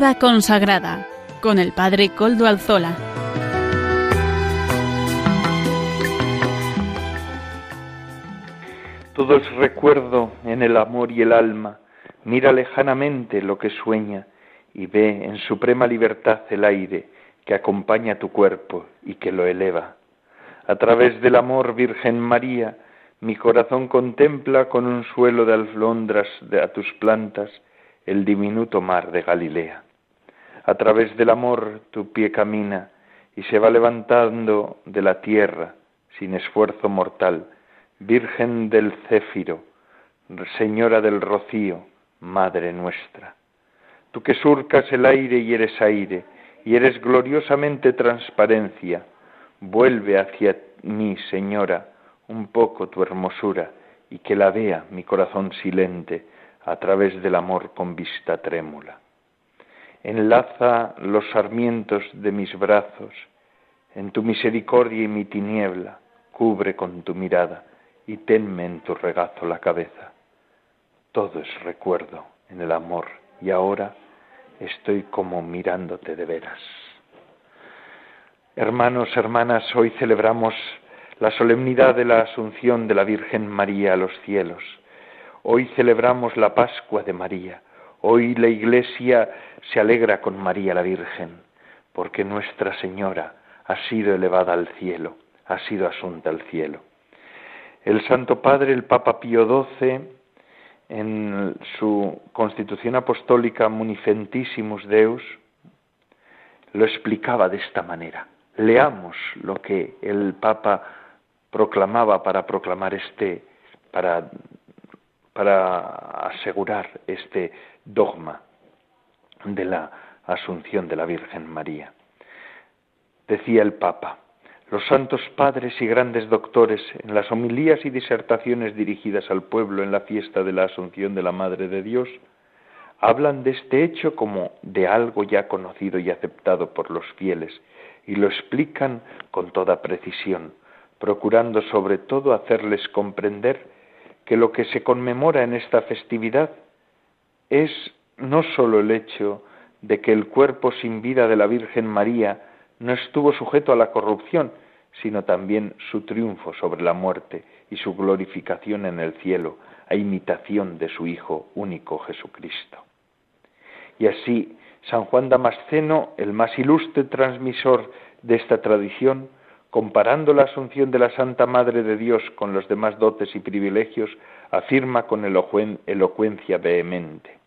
Vida consagrada con el Padre Coldo Alzola. Todo es recuerdo en el amor y el alma. Mira lejanamente lo que sueña y ve en suprema libertad el aire que acompaña tu cuerpo y que lo eleva. A través del amor, Virgen María, mi corazón contempla con un suelo de alflondras de a tus plantas el diminuto mar de Galilea. A través del amor tu pie camina y se va levantando de la tierra sin esfuerzo mortal, Virgen del Céfiro, Señora del Rocío, Madre nuestra. Tú que surcas el aire y eres aire, y eres gloriosamente transparencia, vuelve hacia mí, Señora, un poco tu hermosura, y que la vea mi corazón silente, a través del amor con vista trémula. Enlaza los sarmientos de mis brazos, en tu misericordia y mi tiniebla, cubre con tu mirada y tenme en tu regazo la cabeza. Todo es recuerdo en el amor y ahora estoy como mirándote de veras. Hermanos, hermanas, hoy celebramos la solemnidad de la Asunción de la Virgen María a los cielos Hoy celebramos la Pascua de María. Hoy la Iglesia se alegra con María la Virgen, porque Nuestra Señora ha sido elevada al cielo, ha sido asunta al cielo. El Santo Padre, el Papa Pío XII, en su Constitución Apostólica Munifentissimus Deus, lo explicaba de esta manera. Leamos lo que el Papa proclamaba para proclamar este, para para asegurar este dogma de la asunción de la Virgen María. Decía el Papa, los santos padres y grandes doctores en las homilías y disertaciones dirigidas al pueblo en la fiesta de la Asunción de la Madre de Dios, hablan de este hecho como de algo ya conocido y aceptado por los fieles y lo explican con toda precisión, procurando sobre todo hacerles comprender que lo que se conmemora en esta festividad es no sólo el hecho de que el cuerpo sin vida de la Virgen María no estuvo sujeto a la corrupción, sino también su triunfo sobre la muerte y su glorificación en el cielo, a imitación de su Hijo único Jesucristo. Y así, San Juan Damasceno, el más ilustre transmisor de esta tradición, comparando la asunción de la Santa Madre de Dios con los demás dotes y privilegios, afirma con elocuencia vehemente.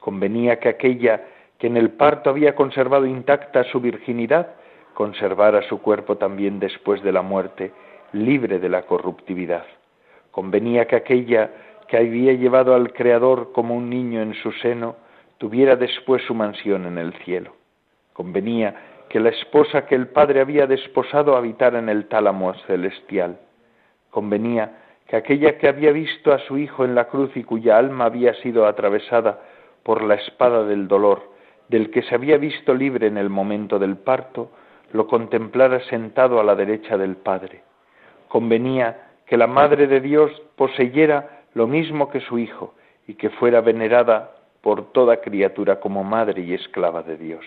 Convenía que aquella que en el parto había conservado intacta su virginidad, conservara su cuerpo también después de la muerte, libre de la corruptividad. Convenía que aquella que había llevado al Creador como un niño en su seno, tuviera después su mansión en el cielo. Convenía que la esposa que el Padre había desposado habitara en el tálamo celestial. Convenía que aquella que había visto a su Hijo en la cruz y cuya alma había sido atravesada por la espada del dolor, del que se había visto libre en el momento del parto, lo contemplara sentado a la derecha del Padre. Convenía que la Madre de Dios poseyera lo mismo que su Hijo y que fuera venerada por toda criatura como madre y esclava de Dios.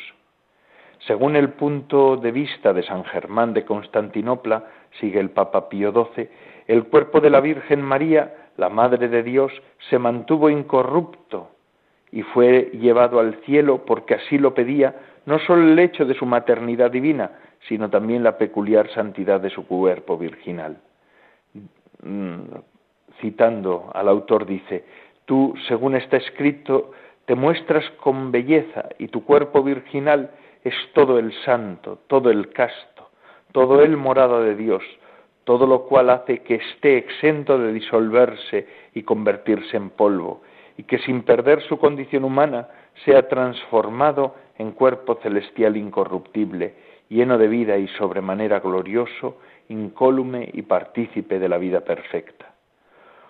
Según el punto de vista de San Germán de Constantinopla, sigue el Papa Pío XII, el cuerpo de la Virgen María, la Madre de Dios, se mantuvo incorrupto y fue llevado al cielo porque así lo pedía no sólo el hecho de su maternidad divina, sino también la peculiar santidad de su cuerpo virginal. Mm, citando al autor dice, tú, según está escrito, te muestras con belleza y tu cuerpo virginal es todo el santo, todo el casto, todo el morada de Dios, todo lo cual hace que esté exento de disolverse y convertirse en polvo, y que sin perder su condición humana sea transformado en cuerpo celestial incorruptible, lleno de vida y sobremanera glorioso, incólume y partícipe de la vida perfecta.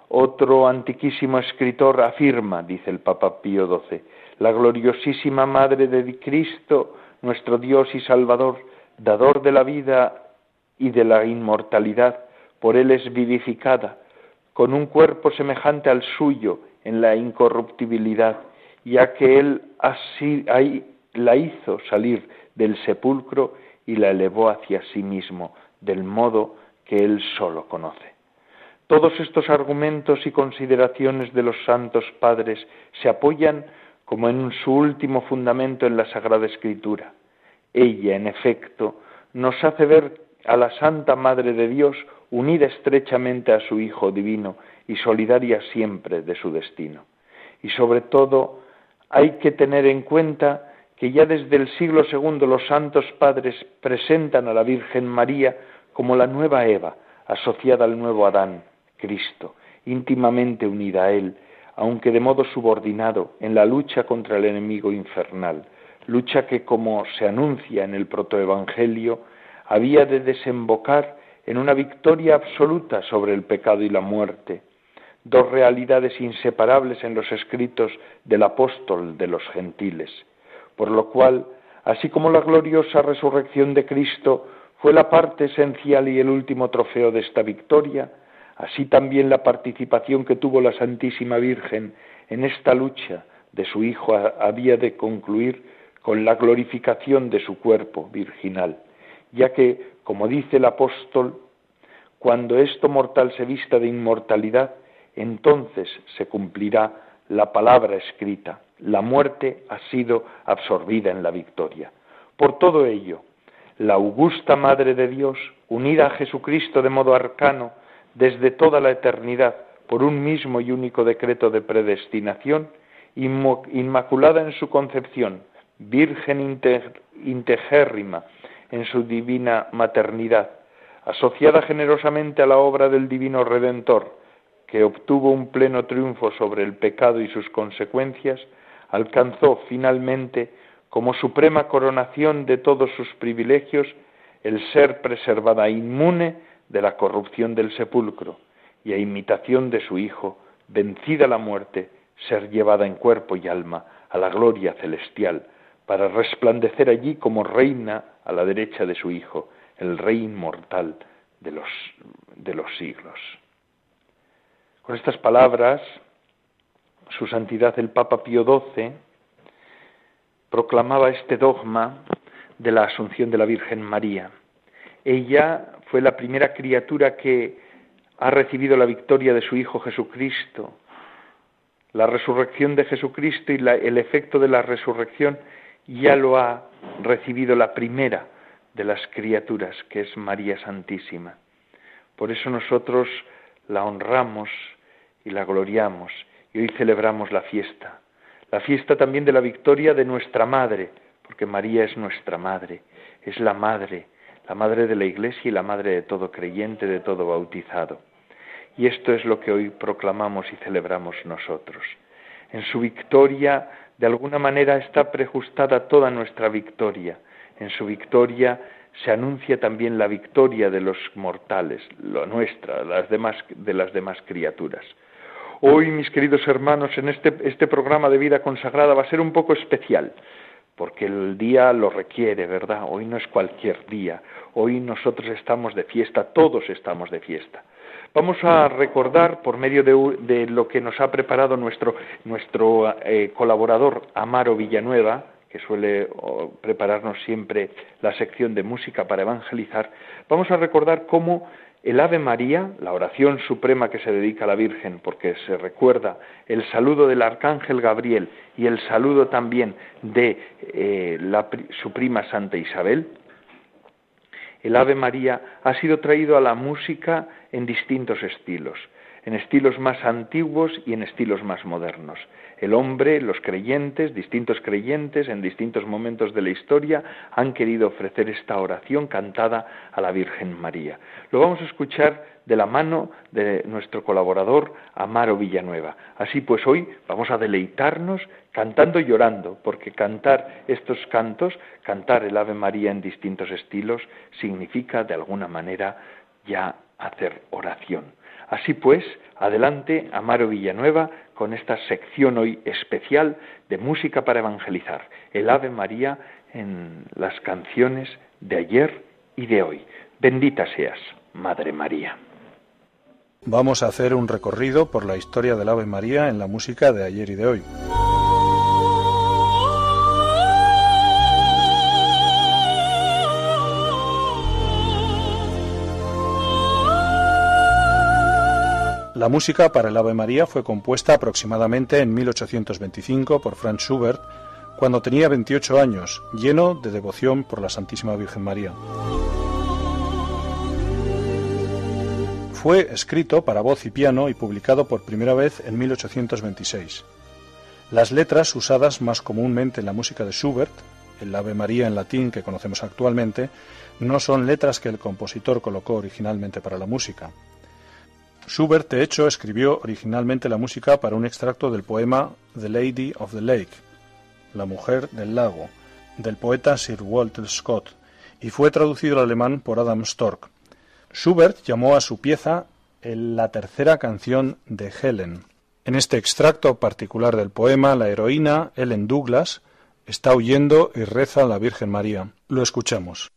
Otro antiquísimo escritor afirma, dice el Papa Pío XII, la gloriosísima Madre de Cristo nuestro Dios y Salvador, dador de la vida y de la inmortalidad, por Él es vivificada, con un cuerpo semejante al suyo en la incorruptibilidad ya que Él así, la hizo salir del sepulcro y la elevó hacia sí mismo, del modo que Él solo conoce. Todos estos argumentos y consideraciones de los santos padres se apoyan como en su último fundamento en la Sagrada Escritura. Ella, en efecto, nos hace ver a la Santa Madre de Dios unida estrechamente a su Hijo Divino y solidaria siempre de su destino. Y sobre todo, hay que tener en cuenta que ya desde el siglo II los santos padres presentan a la Virgen María como la nueva Eva, asociada al nuevo Adán, Cristo, íntimamente unida a Él, aunque de modo subordinado en la lucha contra el enemigo infernal, lucha que, como se anuncia en el protoevangelio, había de desembocar en una victoria absoluta sobre el pecado y la muerte, dos realidades inseparables en los escritos del apóstol de los gentiles, por lo cual, así como la gloriosa resurrección de Cristo fue la parte esencial y el último trofeo de esta victoria, así también la participación que tuvo la Santísima Virgen en esta lucha de su Hijo había de concluir con la glorificación de su cuerpo virginal, ya que, como dice el apóstol, cuando esto mortal se vista de inmortalidad, entonces se cumplirá la palabra escrita, la muerte ha sido absorbida en la victoria. Por todo ello, la augusta Madre de Dios, unida a Jesucristo de modo arcano desde toda la eternidad por un mismo y único decreto de predestinación, inmaculada en su concepción, virgen integérrima en su divina maternidad, asociada generosamente a la obra del divino Redentor, que obtuvo un pleno triunfo sobre el pecado y sus consecuencias, alcanzó finalmente, como suprema coronación de todos sus privilegios, el ser preservada inmune de la corrupción del sepulcro, y a imitación de su Hijo, vencida la muerte, ser llevada en cuerpo y alma a la gloria celestial, para resplandecer allí como reina a la derecha de su Hijo, el Rey inmortal de los, de los siglos. Con estas palabras, su santidad el Papa Pío XII proclamaba este dogma de la asunción de la Virgen María. Ella fue la primera criatura que ha recibido la victoria de su Hijo Jesucristo. La resurrección de Jesucristo y el efecto de la resurrección ya lo ha recibido la primera de las criaturas, que es María Santísima. Por eso nosotros la honramos y la gloriamos y hoy celebramos la fiesta. La fiesta también de la victoria de nuestra Madre, porque María es nuestra Madre, es la Madre, la Madre de la Iglesia y la Madre de todo creyente, de todo bautizado. Y esto es lo que hoy proclamamos y celebramos nosotros. En su victoria, de alguna manera, está prejustada toda nuestra victoria en su victoria se anuncia también la victoria de los mortales, la nuestra, las demás, de las demás criaturas. Hoy, mis queridos hermanos, en este, este programa de vida consagrada va a ser un poco especial, porque el día lo requiere, ¿verdad? Hoy no es cualquier día, hoy nosotros estamos de fiesta, todos estamos de fiesta. Vamos a recordar, por medio de, lo que nos ha preparado nuestro, nuestro eh, colaborador Amaro Villanueva, que suele prepararnos siempre la sección de música para evangelizar, vamos a recordar cómo el Ave María, la oración suprema que se dedica a la Virgen, porque se recuerda el saludo del Arcángel Gabriel y el saludo también de eh, su prima Santa Isabel, el Ave María ha sido traído a la música en distintos estilos, en estilos más antiguos y en estilos más modernos el hombre, los creyentes, distintos creyentes en distintos momentos de la historia han querido ofrecer esta oración cantada a la Virgen María. Lo vamos a escuchar de la mano de nuestro colaborador Amaro Villanueva. Así pues hoy vamos a deleitarnos cantando y llorando, porque cantar estos cantos, cantar el Ave María en distintos estilos, significa de alguna manera ya hacer oración. Así pues, adelante Amaro Villanueva con esta sección hoy especial de música para evangelizar, el Ave María en las canciones de ayer y de hoy. Bendita seas, Madre María. Vamos a hacer un recorrido por la historia del Ave María en la música de ayer y de hoy. La música para el Ave María fue compuesta aproximadamente en 1825 por Franz Schubert, cuando tenía 28 años, lleno de devoción por la Santísima Virgen María. Fue escrito para voz y piano y publicado por primera vez en 1826. Las letras usadas más comúnmente en la música de Schubert, el Ave María en latín que conocemos actualmente, no son letras que el compositor colocó originalmente para la música. Schubert, de hecho, escribió originalmente la música para un extracto del poema The Lady of the Lake, La mujer del lago, del poeta Sir Walter Scott, y fue traducido al alemán por Adam Stork. Schubert llamó a su pieza la tercera canción de Helen. En este extracto particular del poema, la heroína, Ellen Douglas, está huyendo y reza a la Virgen María. Lo escuchamos.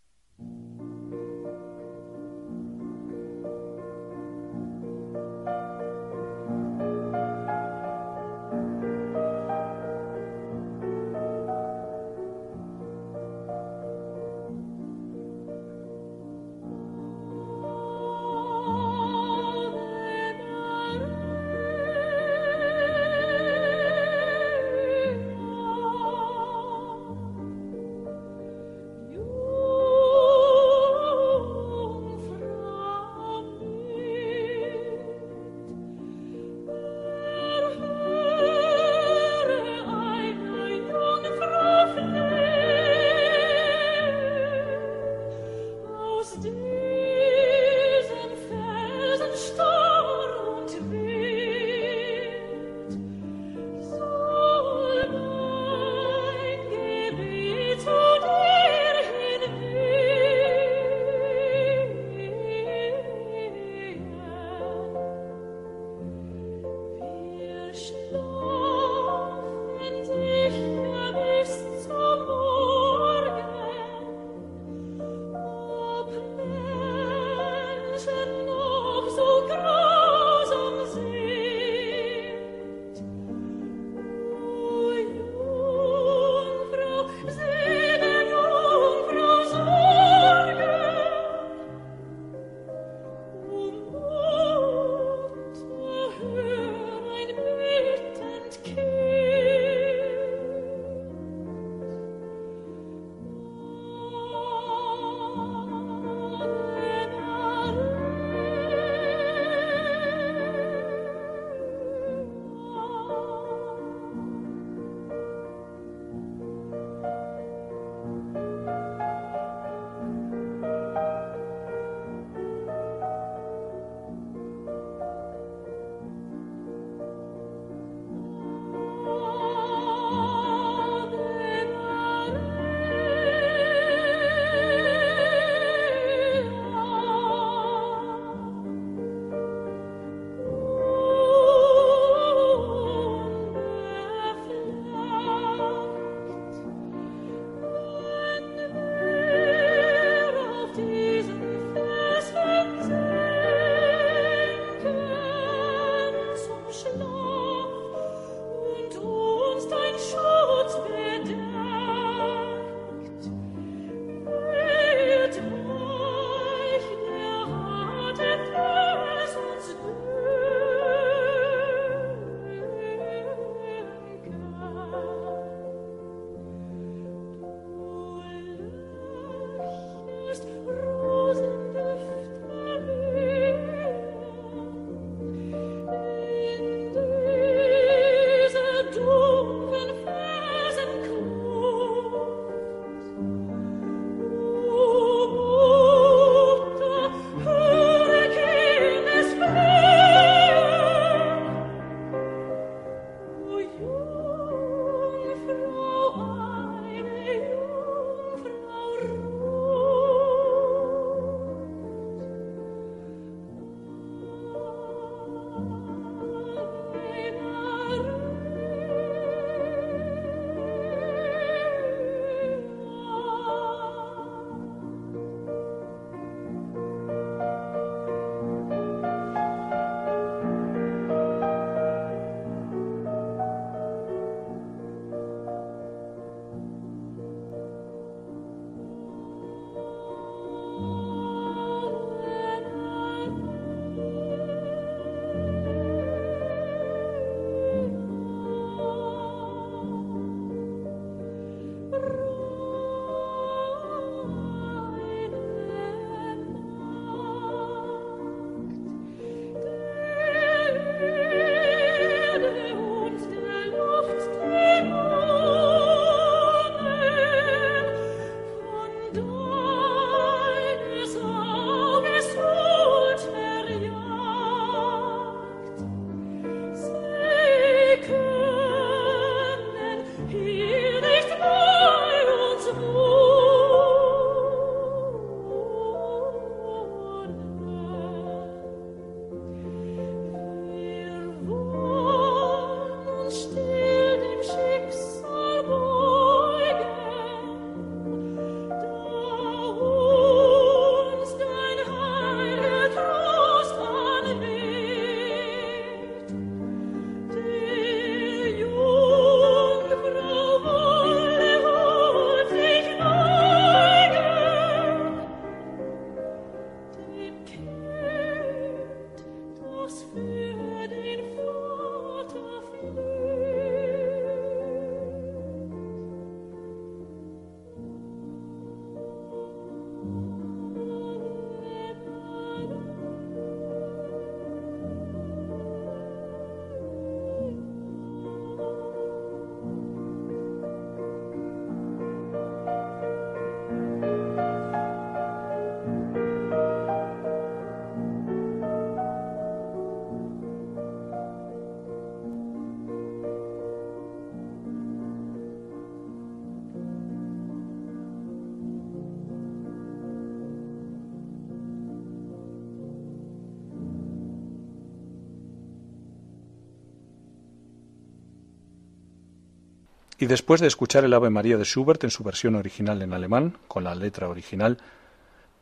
Y después de escuchar el Ave María de Schubert en su versión original en alemán, con la letra original,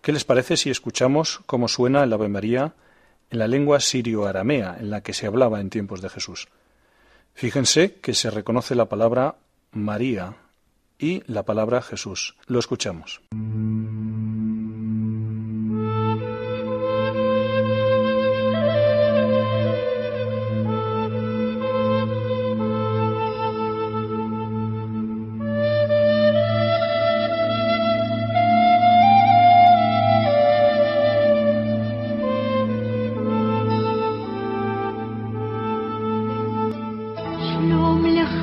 ¿qué les parece si escuchamos cómo suena el Ave María en la lengua sirio-aramea en la que se hablaba en tiempos de Jesús? Fíjense que se reconoce la palabra María y la palabra Jesús. Lo escuchamos. Y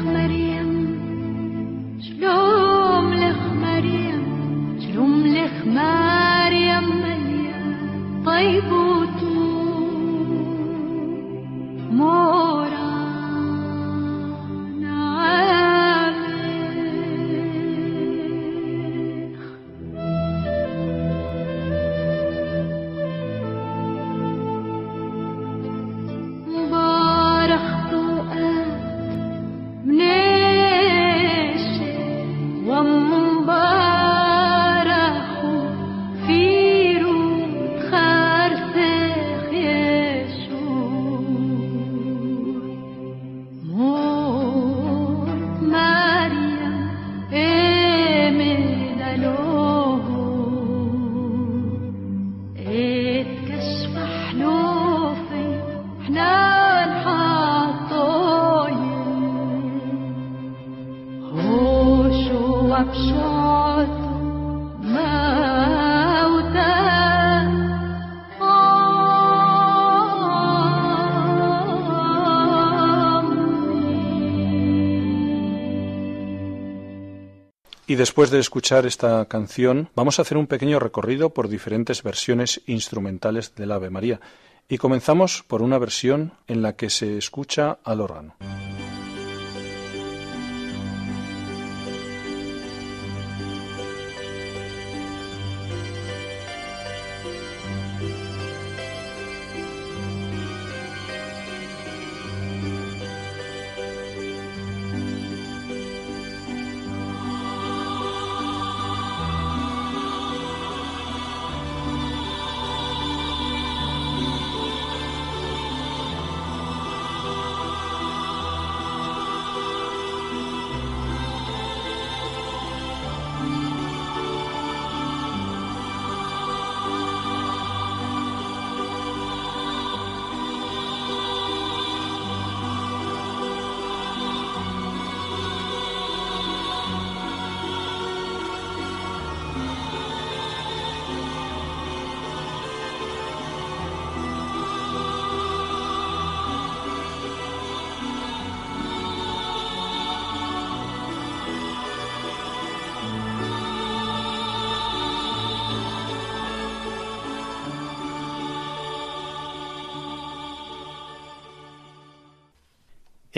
después de escuchar esta canción, vamos a hacer un pequeño recorrido por diferentes versiones instrumentales del Ave María. Y comenzamos por una versión en la que se escucha al órgano.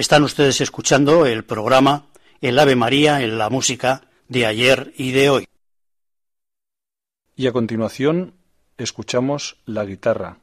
Están ustedes escuchando el programa El Ave María en la música de ayer y de hoy. Y a continuación escuchamos la guitarra.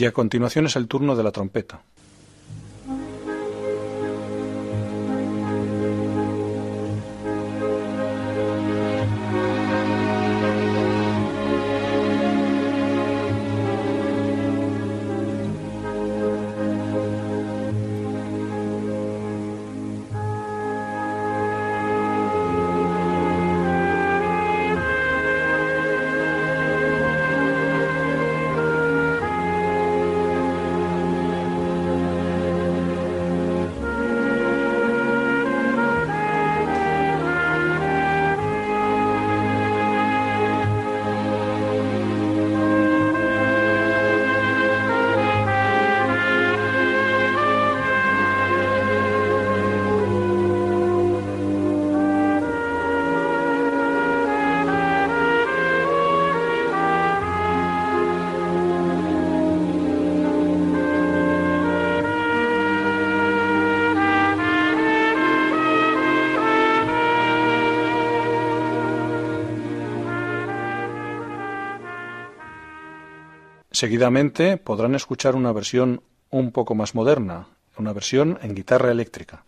Y a continuación es el turno de la trompeta. Seguidamente podrán escuchar una versión un poco más moderna, una versión en guitarra eléctrica.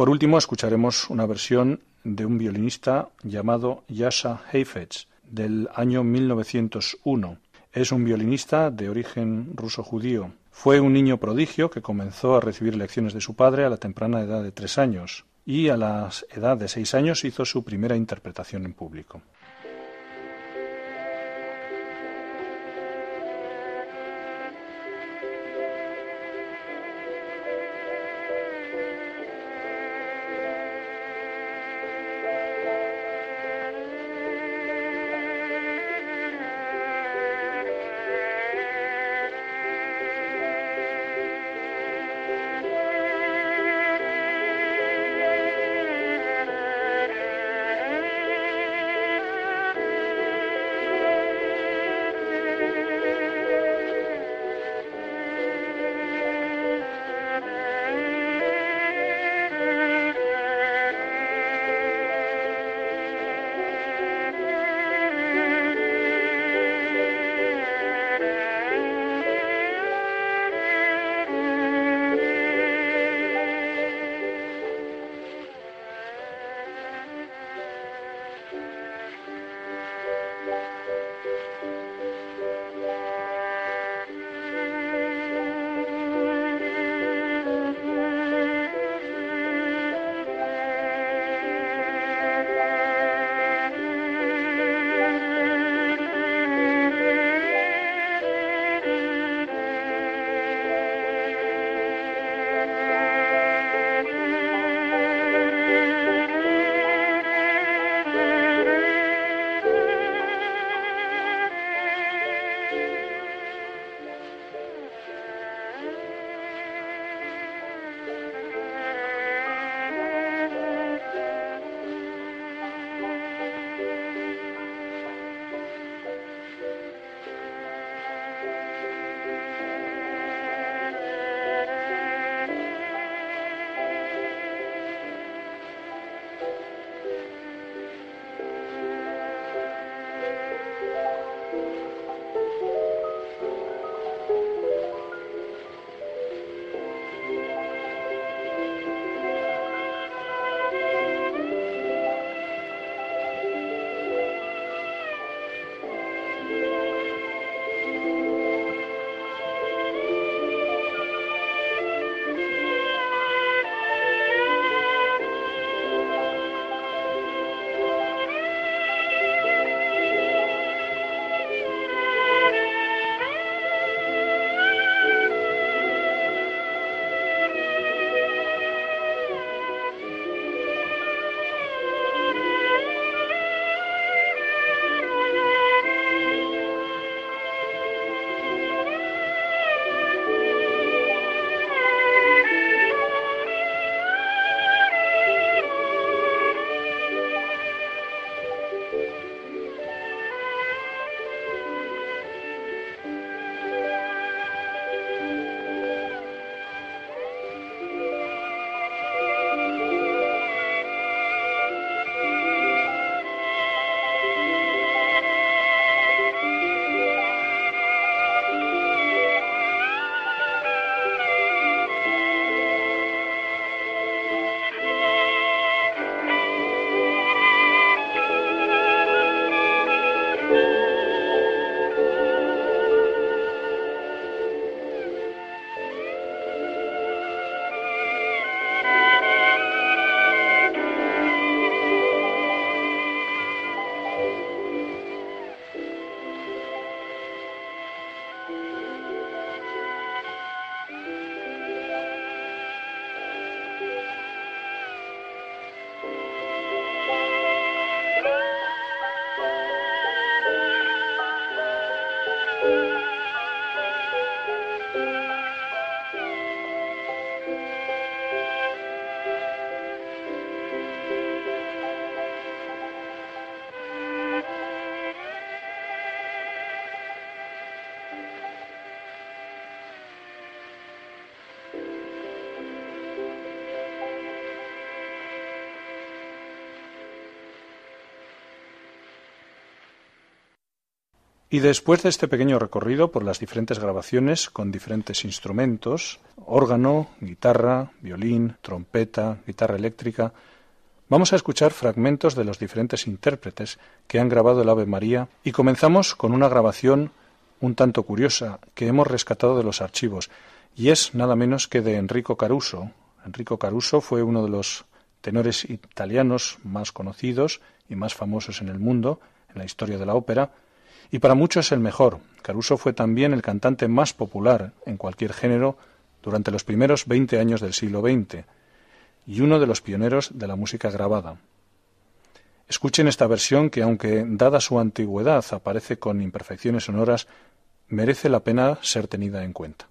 Por último escucharemos una versión de un violinista llamado Yasha Heifetz del año 1901. Es un violinista de origen ruso-judío. Fue un niño prodigio que comenzó a recibir lecciones de su padre a la temprana edad de tres años y a la edad de seis años hizo su primera interpretación en público. Y después de este pequeño recorrido por las diferentes grabaciones con diferentes instrumentos, órgano, guitarra, violín, trompeta, guitarra eléctrica, vamos a escuchar fragmentos de los diferentes intérpretes que han grabado el Ave María y comenzamos con una grabación un tanto curiosa que hemos rescatado de los archivos y es nada menos que de Enrico Caruso. Enrico Caruso fue uno de los tenores italianos más conocidos y más famosos en el mundo, en la historia de la ópera, y para muchos el mejor. Caruso fue también el cantante más popular en cualquier género durante los primeros veinte años del siglo XX y uno de los pioneros de la música grabada. Escuchen esta versión que, aunque dada su antigüedad aparece con imperfecciones sonoras, merece la pena ser tenida en cuenta.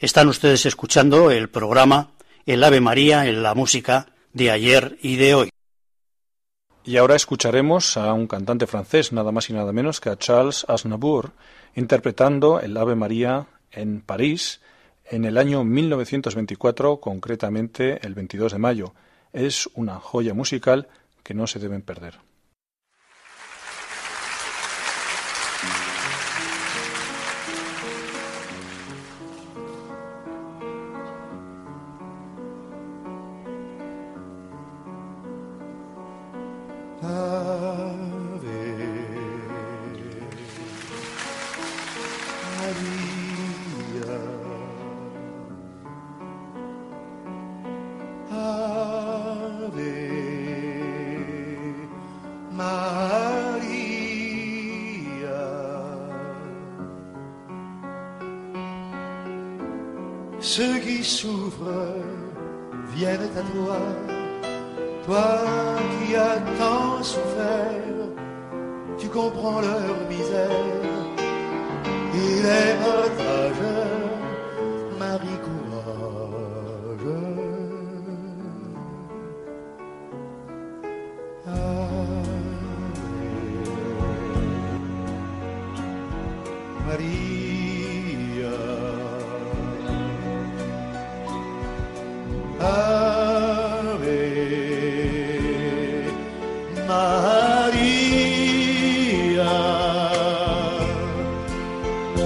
Están ustedes escuchando el programa El Ave María en la música de ayer y de hoy. Y ahora escucharemos a un cantante francés, nada más y nada menos que a Charles Aznavour, interpretando el Ave María en París en el año 1924, concretamente el 22 de mayo. Es una joya musical que no se deben perder.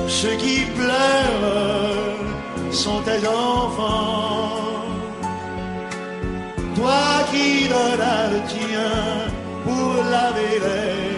Ceux qui pleurent sont tes enfants. Toi qui donnes le tien pour laver les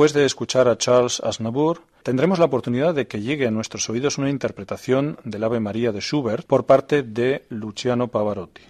después de escuchar a Charles Aznavour, tendremos la oportunidad de que llegue a nuestros oídos una interpretación del Ave María de Schubert por parte de Luciano Pavarotti.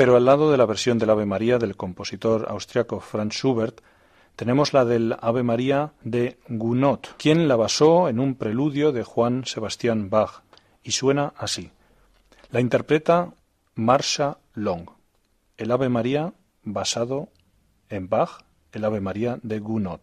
Pero al lado de la versión del Ave María del compositor austriaco Franz Schubert, tenemos la del Ave María de Gounod, quien la basó en un preludio de Juan Sebastián Bach, y suena así. La interpreta Marsha Long. El Ave María basado en Bach, el Ave María de Gounod.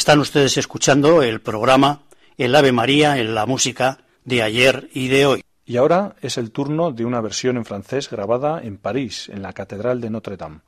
Están ustedes escuchando el programa El Ave María en la música de ayer y de hoy. Y ahora es el turno de una versión en francés grabada en París, en la Catedral de Notre Dame.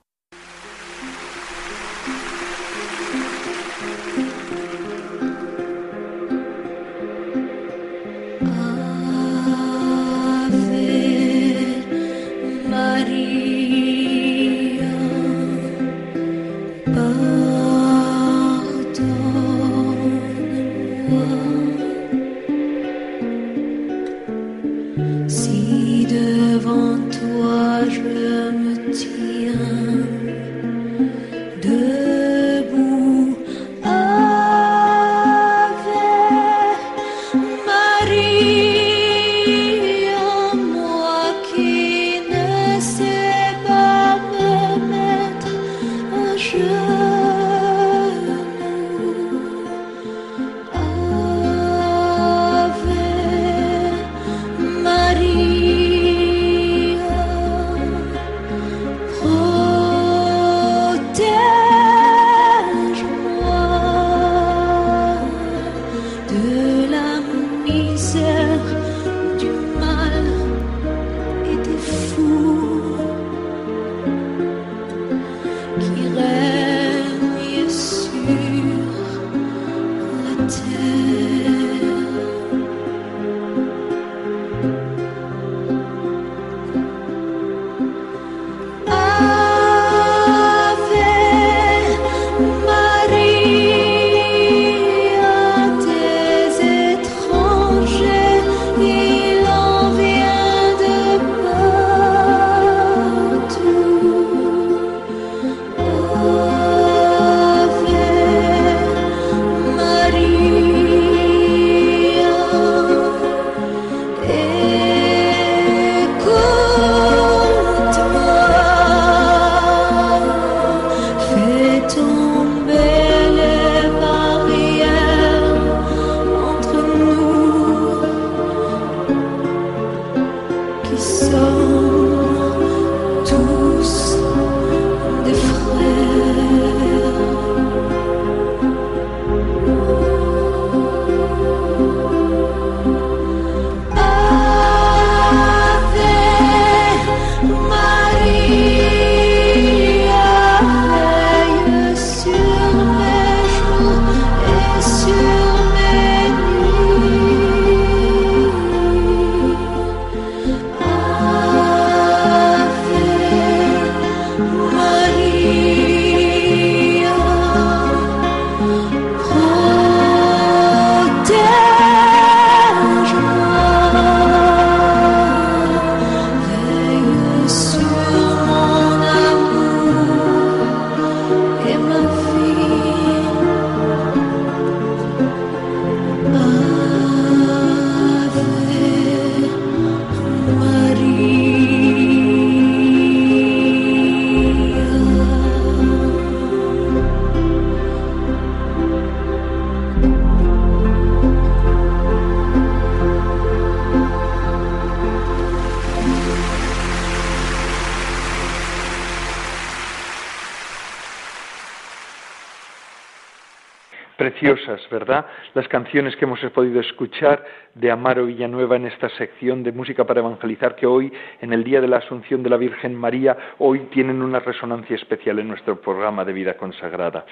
Canciones que hemos podido escuchar de Amaro Villanueva en esta sección de música para evangelizar que hoy, en el Día de la Asunción de la Virgen María, hoy tienen una resonancia especial en nuestro programa de vida consagrada.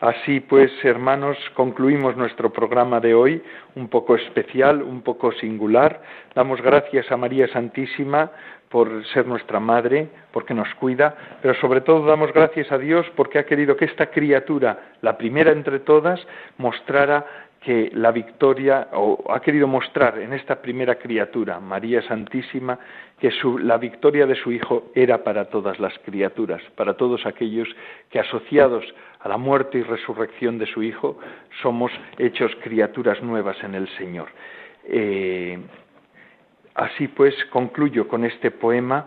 Así pues, hermanos, concluimos nuestro programa de hoy, un poco especial, un poco singular. Damos gracias a María Santísima por ser nuestra madre, porque nos cuida, pero sobre todo damos gracias a Dios porque ha querido que esta criatura, la primera entre todas, mostrara que la victoria, o ha querido mostrar en esta primera criatura, María Santísima, que la victoria de su Hijo era para todas las criaturas, para todos aquellos que asociados a la muerte y resurrección de su Hijo, somos hechos criaturas nuevas en el Señor. Eh, Así pues, concluyo con este poema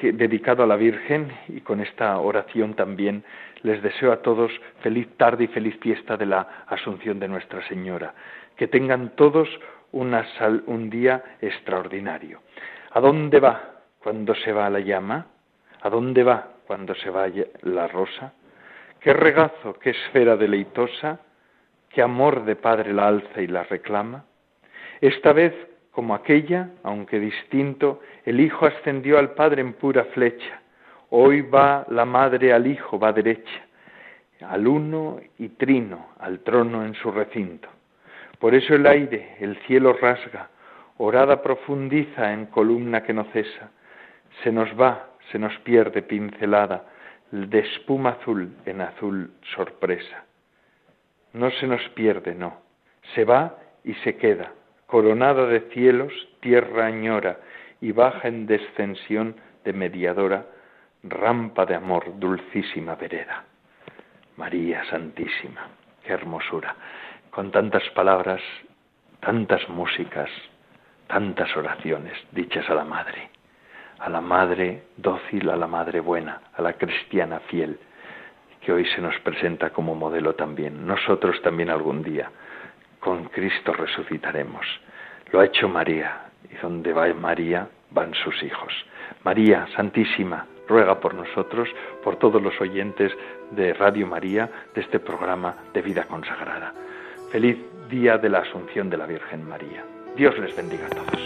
dedicado a la Virgen y con esta oración también les deseo a todos feliz tarde y feliz fiesta de la Asunción de Nuestra Señora. Que tengan todos un día extraordinario. ¿A dónde va cuando se va la llama? ¿A dónde va cuando se va la rosa? qué regazo, qué esfera deleitosa, qué amor de padre la alza y la reclama. Esta vez, como aquella, aunque distinto, el Hijo ascendió al Padre en pura flecha. Hoy va la Madre al Hijo, va derecha, al uno y trino, al trono en su recinto. Por eso el aire, el cielo rasga, orada profundiza en columna que no cesa. Se nos va, se nos pierde pincelada, de espuma azul en azul sorpresa. No se nos pierde, no. Se va y se queda, coronada de cielos, tierra añora, y baja en descensión de mediadora, rampa de amor, dulcísima vereda. María Santísima, qué hermosura. Con tantas palabras, tantas músicas, tantas oraciones dichas a la Madre a la madre dócil, a la madre buena, a la cristiana fiel, que hoy se nos presenta como modelo también. Nosotros también algún día con Cristo resucitaremos. Lo ha hecho María, y donde va María van sus hijos. María Santísima, ruega por nosotros, por todos los oyentes de Radio María, de este programa de vida consagrada. Feliz día de la Asunción de la Virgen María. Dios les bendiga a todos.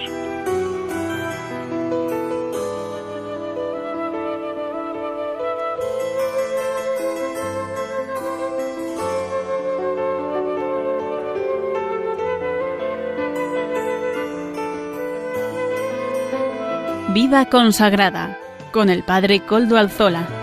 Vida consagrada con el Padre Coldo Alzola.